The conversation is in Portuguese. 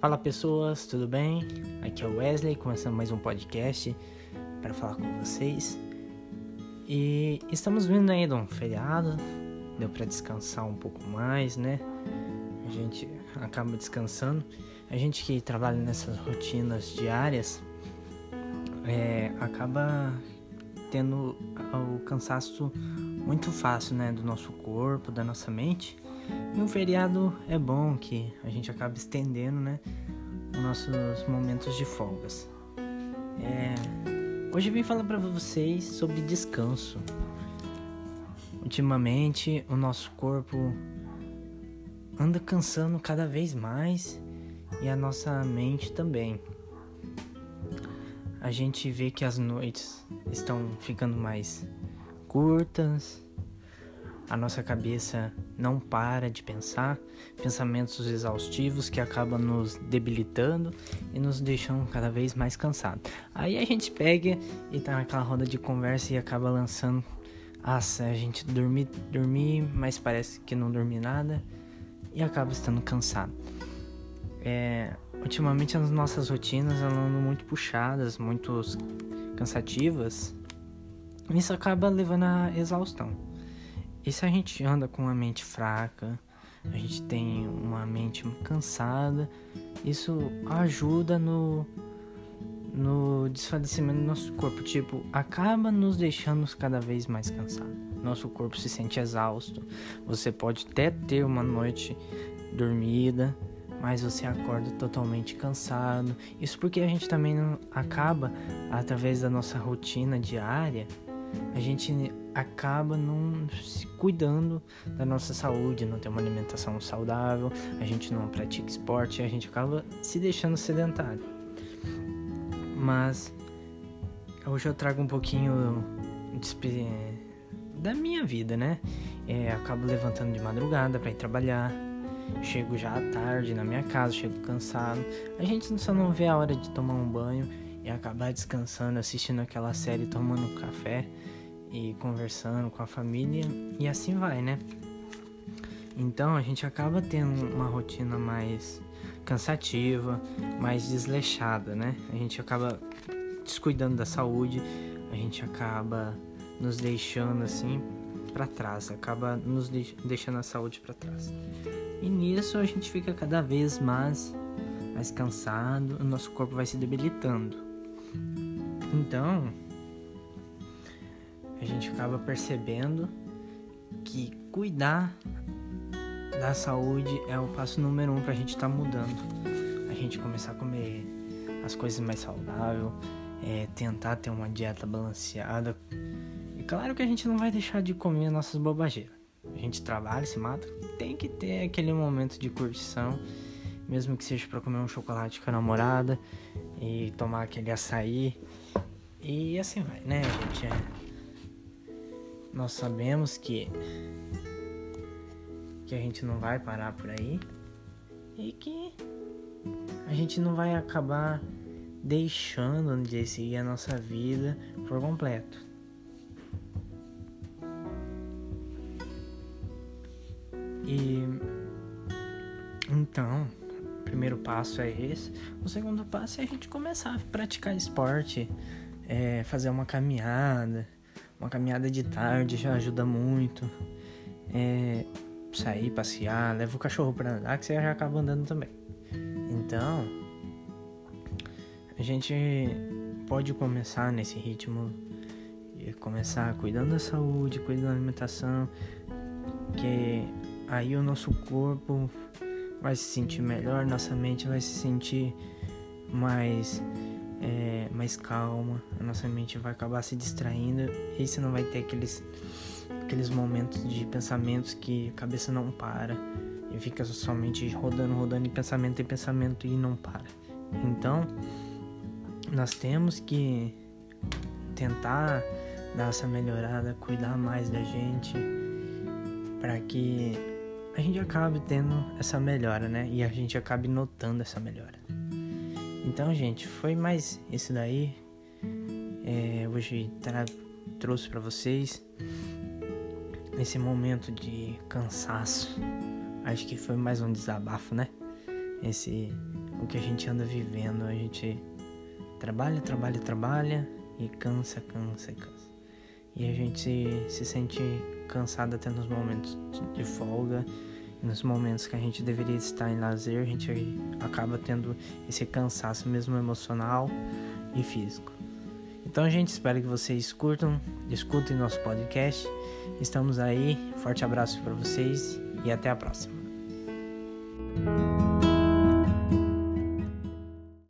Fala pessoas, tudo bem? Aqui é o Wesley, começando mais um podcast para falar com vocês. E estamos vindo aí de um feriado, deu para descansar um pouco mais, né? A gente acaba descansando. A gente que trabalha nessas rotinas diárias é, acaba tendo o cansaço muito fácil, né? Do nosso corpo, da nossa mente. E um feriado é bom que a gente acaba estendendo, né? Os nossos momentos de folgas. É... Hoje eu vim falar para vocês sobre descanso. Ultimamente o nosso corpo anda cansando cada vez mais e a nossa mente também. A gente vê que as noites estão ficando mais curtas, a nossa cabeça não para de pensar, pensamentos exaustivos que acabam nos debilitando e nos deixam cada vez mais cansados. Aí a gente pega e tá naquela roda de conversa e acaba lançando ah, a gente dormir, dormir, mas parece que não dormi nada e acaba estando cansado. É, ultimamente as nossas rotinas andam muito puxadas, muito cansativas. Isso acaba levando à exaustão. E se a gente anda com uma mente fraca, a gente tem uma mente cansada, isso ajuda no no desfalecimento do nosso corpo, tipo, acaba nos deixando cada vez mais cansados. Nosso corpo se sente exausto. Você pode até ter uma noite dormida, mas você acorda totalmente cansado. Isso porque a gente também não acaba através da nossa rotina diária a gente acaba não se cuidando da nossa saúde, não tem uma alimentação saudável, a gente não pratica esporte, a gente acaba se deixando sedentário. Mas hoje eu trago um pouquinho de, da minha vida, né? É, acabo levantando de madrugada para ir trabalhar, chego já à tarde na minha casa, chego cansado. A gente só não vê a hora de tomar um banho e acabar descansando, assistindo aquela série, tomando café e conversando com a família e assim vai, né? Então a gente acaba tendo uma rotina mais cansativa, mais desleixada, né? A gente acaba descuidando da saúde, a gente acaba nos deixando assim para trás, acaba nos deixando a saúde para trás. E nisso a gente fica cada vez mais mais cansado, o nosso corpo vai se debilitando. Então, a gente acaba percebendo que cuidar da saúde é o passo número um para a gente estar tá mudando. A gente começar a comer as coisas mais saudáveis, é, tentar ter uma dieta balanceada. E claro que a gente não vai deixar de comer nossas bobageiras. A gente trabalha, se mata, tem que ter aquele momento de curtição, mesmo que seja para comer um chocolate com a namorada e tomar aquele açaí. E assim vai, né, gente? É, nós sabemos que que a gente não vai parar por aí e que a gente não vai acabar deixando de seguir a nossa vida por completo. E então, primeiro passo é esse. O segundo passo é a gente começar a praticar esporte, é, fazer uma caminhada uma caminhada de tarde já ajuda muito. É, sair, passear, leva o cachorro para andar, que você já acaba andando também. Então, a gente pode começar nesse ritmo e começar cuidando da saúde, cuidando da alimentação, que aí o nosso corpo vai se sentir melhor, nossa mente vai se sentir mais é, mais calma, a nossa mente vai acabar se distraindo e você não vai ter aqueles, aqueles momentos de pensamentos que a cabeça não para e fica somente rodando, rodando em pensamento e pensamento e não para. Então, nós temos que tentar dar essa melhorada, cuidar mais da gente, para que a gente acabe tendo essa melhora, né? E a gente acabe notando essa melhora. Então, gente, foi mais isso daí. É, hoje trouxe para vocês nesse momento de cansaço. Acho que foi mais um desabafo, né? Esse o que a gente anda vivendo. A gente trabalha, trabalha, trabalha e cansa, cansa, cansa. E a gente se, se sente cansado até nos momentos de folga nos momentos que a gente deveria estar em lazer, a gente acaba tendo esse cansaço mesmo emocional e físico. Então, gente, espera que vocês curtam, escutem nosso podcast. Estamos aí. Forte abraço para vocês e até a próxima.